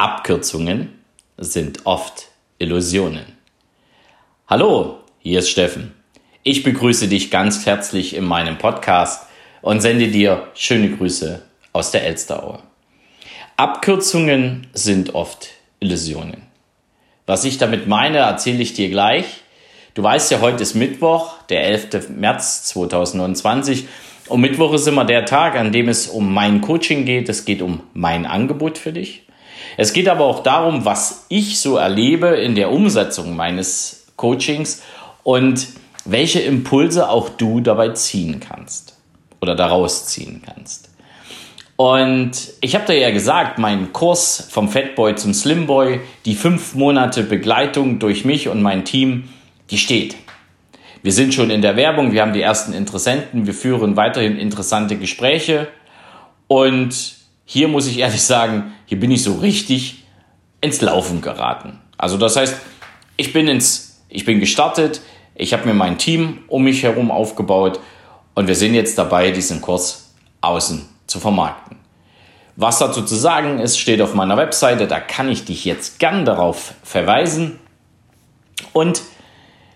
Abkürzungen sind oft Illusionen. Hallo, hier ist Steffen. Ich begrüße dich ganz herzlich in meinem Podcast und sende dir schöne Grüße aus der Elsteraue. Abkürzungen sind oft Illusionen. Was ich damit meine, erzähle ich dir gleich. Du weißt ja, heute ist Mittwoch, der 11. März 2020 und Mittwoch ist immer der Tag, an dem es um mein Coaching geht. Es geht um mein Angebot für dich. Es geht aber auch darum, was ich so erlebe in der Umsetzung meines Coachings und welche Impulse auch du dabei ziehen kannst oder daraus ziehen kannst. Und ich habe dir ja gesagt, mein Kurs vom Fatboy zum Slimboy, die fünf Monate Begleitung durch mich und mein Team, die steht. Wir sind schon in der Werbung, wir haben die ersten Interessenten, wir führen weiterhin interessante Gespräche und hier muss ich ehrlich sagen, hier bin ich so richtig ins Laufen geraten. Also das heißt, ich bin ins, ich bin gestartet, ich habe mir mein Team um mich herum aufgebaut und wir sind jetzt dabei, diesen Kurs außen zu vermarkten. Was dazu zu sagen ist, steht auf meiner Webseite, da kann ich dich jetzt gern darauf verweisen. Und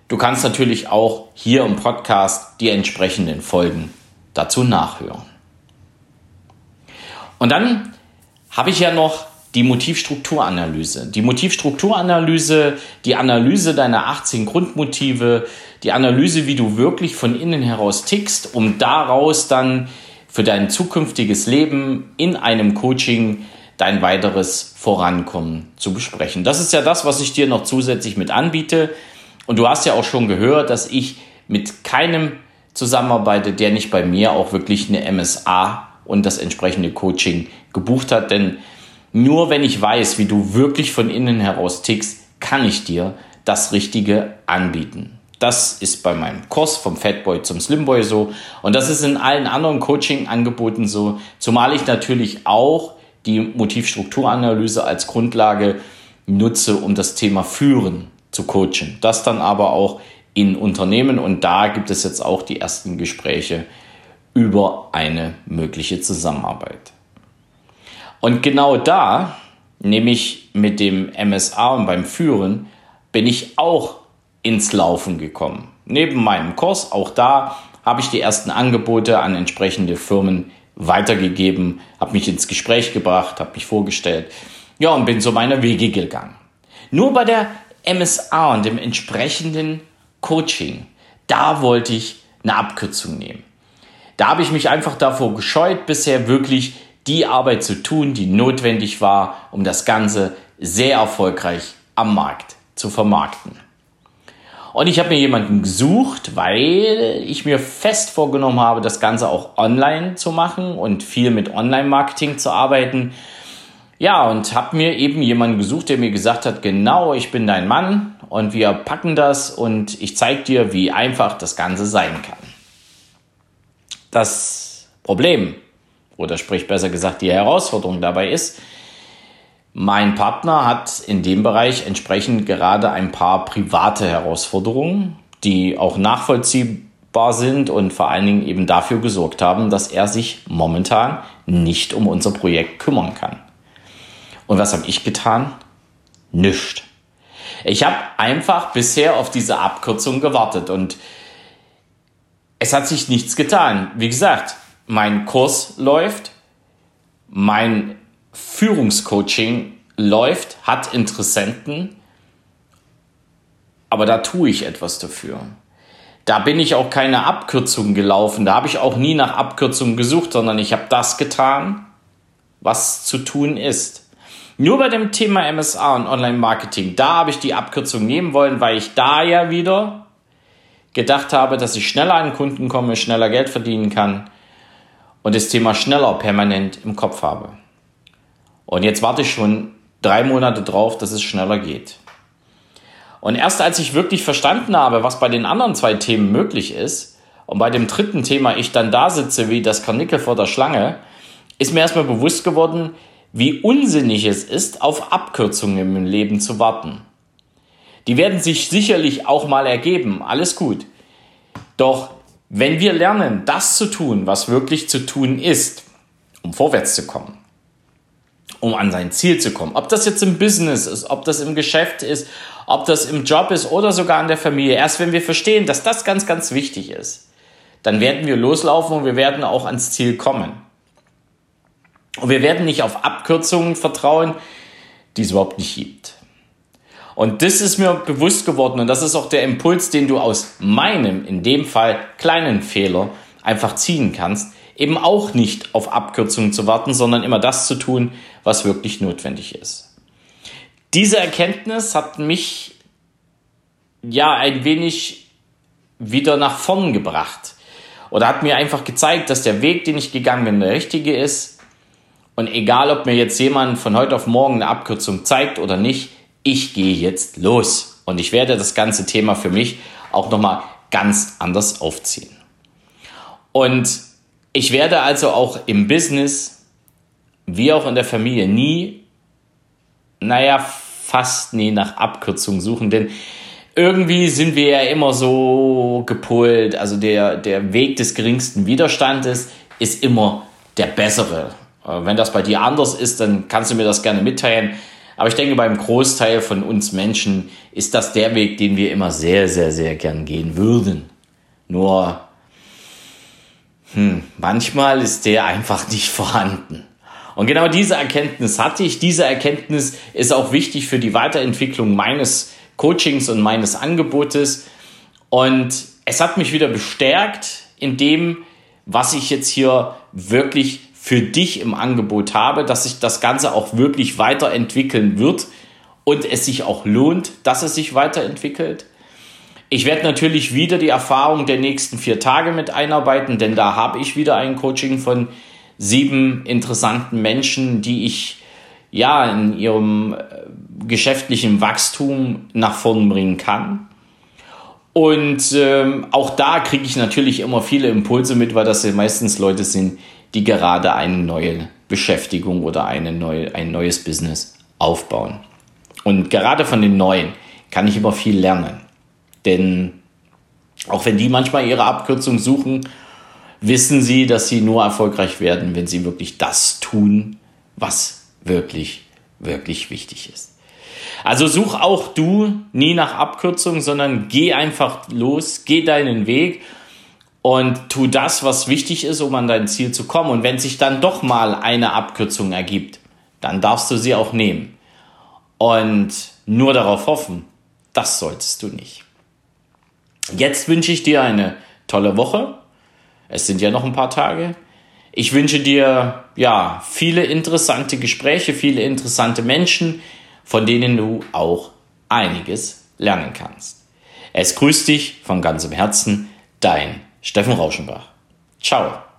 du kannst natürlich auch hier im Podcast die entsprechenden Folgen dazu nachhören. Und dann habe ich ja noch die Motivstrukturanalyse. Die Motivstrukturanalyse, die Analyse deiner 18 Grundmotive, die Analyse, wie du wirklich von innen heraus tickst, um daraus dann für dein zukünftiges Leben in einem Coaching dein weiteres Vorankommen zu besprechen. Das ist ja das, was ich dir noch zusätzlich mit anbiete. Und du hast ja auch schon gehört, dass ich mit keinem zusammenarbeite, der nicht bei mir auch wirklich eine MSA und das entsprechende Coaching gebucht hat. Denn nur wenn ich weiß, wie du wirklich von innen heraus tickst, kann ich dir das Richtige anbieten. Das ist bei meinem Kurs vom Fatboy zum Slimboy so und das ist in allen anderen Coaching-Angeboten so, zumal ich natürlich auch die Motivstrukturanalyse als Grundlage nutze, um das Thema Führen zu coachen. Das dann aber auch in Unternehmen und da gibt es jetzt auch die ersten Gespräche über eine mögliche Zusammenarbeit. Und genau da, nämlich mit dem MSA und beim Führen, bin ich auch ins Laufen gekommen. Neben meinem Kurs, auch da habe ich die ersten Angebote an entsprechende Firmen weitergegeben, habe mich ins Gespräch gebracht, habe mich vorgestellt, ja, und bin so meine Wege gegangen. Nur bei der MSA und dem entsprechenden Coaching, da wollte ich eine Abkürzung nehmen. Da habe ich mich einfach davor gescheut, bisher wirklich die Arbeit zu tun, die notwendig war, um das Ganze sehr erfolgreich am Markt zu vermarkten. Und ich habe mir jemanden gesucht, weil ich mir fest vorgenommen habe, das Ganze auch online zu machen und viel mit Online-Marketing zu arbeiten. Ja, und habe mir eben jemanden gesucht, der mir gesagt hat, genau, ich bin dein Mann und wir packen das und ich zeige dir, wie einfach das Ganze sein kann. Das Problem, oder sprich besser gesagt die Herausforderung dabei ist, mein Partner hat in dem Bereich entsprechend gerade ein paar private Herausforderungen, die auch nachvollziehbar sind und vor allen Dingen eben dafür gesorgt haben, dass er sich momentan nicht um unser Projekt kümmern kann. Und was habe ich getan? Nichts. Ich habe einfach bisher auf diese Abkürzung gewartet und es hat sich nichts getan. Wie gesagt, mein Kurs läuft, mein Führungscoaching läuft, hat Interessenten, aber da tue ich etwas dafür. Da bin ich auch keine Abkürzung gelaufen, da habe ich auch nie nach Abkürzungen gesucht, sondern ich habe das getan, was zu tun ist. Nur bei dem Thema MSA und Online-Marketing, da habe ich die Abkürzung nehmen wollen, weil ich da ja wieder gedacht habe, dass ich schneller an Kunden komme, schneller Geld verdienen kann und das Thema schneller permanent im Kopf habe. Und jetzt warte ich schon drei Monate drauf, dass es schneller geht. Und erst als ich wirklich verstanden habe, was bei den anderen zwei Themen möglich ist, und bei dem dritten Thema ich dann da sitze wie das Karnickel vor der Schlange, ist mir erstmal bewusst geworden, wie unsinnig es ist, auf Abkürzungen im Leben zu warten. Die werden sich sicherlich auch mal ergeben, alles gut. Doch wenn wir lernen, das zu tun, was wirklich zu tun ist, um vorwärts zu kommen, um an sein Ziel zu kommen. Ob das jetzt im Business ist, ob das im Geschäft ist, ob das im Job ist oder sogar in der Familie. Erst wenn wir verstehen, dass das ganz, ganz wichtig ist, dann werden wir loslaufen und wir werden auch ans Ziel kommen. Und wir werden nicht auf Abkürzungen vertrauen, die es überhaupt nicht gibt. Und das ist mir bewusst geworden und das ist auch der Impuls, den du aus meinem, in dem Fall kleinen Fehler einfach ziehen kannst, eben auch nicht auf Abkürzungen zu warten, sondern immer das zu tun, was wirklich notwendig ist. Diese Erkenntnis hat mich ja ein wenig wieder nach vorn gebracht oder hat mir einfach gezeigt, dass der Weg, den ich gegangen bin, der richtige ist. Und egal, ob mir jetzt jemand von heute auf morgen eine Abkürzung zeigt oder nicht, ich gehe jetzt los. Und ich werde das ganze Thema für mich auch nochmal ganz anders aufziehen. Und ich werde also auch im Business, wie auch in der Familie, nie, naja, fast nie nach Abkürzungen suchen, denn irgendwie sind wir ja immer so gepolt, also der, der Weg des geringsten Widerstandes ist immer der bessere. Äh, wenn das bei dir anders ist, dann kannst du mir das gerne mitteilen. Aber ich denke, beim Großteil von uns Menschen ist das der Weg, den wir immer sehr, sehr, sehr gern gehen würden. Nur hm, manchmal ist der einfach nicht vorhanden. Und genau diese Erkenntnis hatte ich. Diese Erkenntnis ist auch wichtig für die Weiterentwicklung meines Coachings und meines Angebotes. Und es hat mich wieder bestärkt in dem, was ich jetzt hier wirklich für dich im Angebot habe, dass sich das Ganze auch wirklich weiterentwickeln wird und es sich auch lohnt, dass es sich weiterentwickelt. Ich werde natürlich wieder die Erfahrung der nächsten vier Tage mit einarbeiten, denn da habe ich wieder ein Coaching von sieben interessanten Menschen, die ich ja in ihrem äh, geschäftlichen Wachstum nach vorn bringen kann. Und ähm, auch da kriege ich natürlich immer viele Impulse mit, weil das ja meistens Leute sind, die gerade eine neue Beschäftigung oder eine neue, ein neues Business aufbauen. Und gerade von den Neuen kann ich immer viel lernen. Denn auch wenn die manchmal ihre Abkürzung suchen, wissen sie, dass sie nur erfolgreich werden, wenn sie wirklich das tun, was wirklich, wirklich wichtig ist. Also such auch du nie nach Abkürzung, sondern geh einfach los, geh deinen Weg und tu das, was wichtig ist, um an dein Ziel zu kommen. Und wenn sich dann doch mal eine Abkürzung ergibt, dann darfst du sie auch nehmen. Und nur darauf hoffen, das solltest du nicht. Jetzt wünsche ich dir eine tolle Woche. Es sind ja noch ein paar Tage. Ich wünsche dir ja viele interessante Gespräche, viele interessante Menschen, von denen du auch einiges lernen kannst. Es grüßt dich von ganzem Herzen, dein Steffen Rauschenbach. Ciao.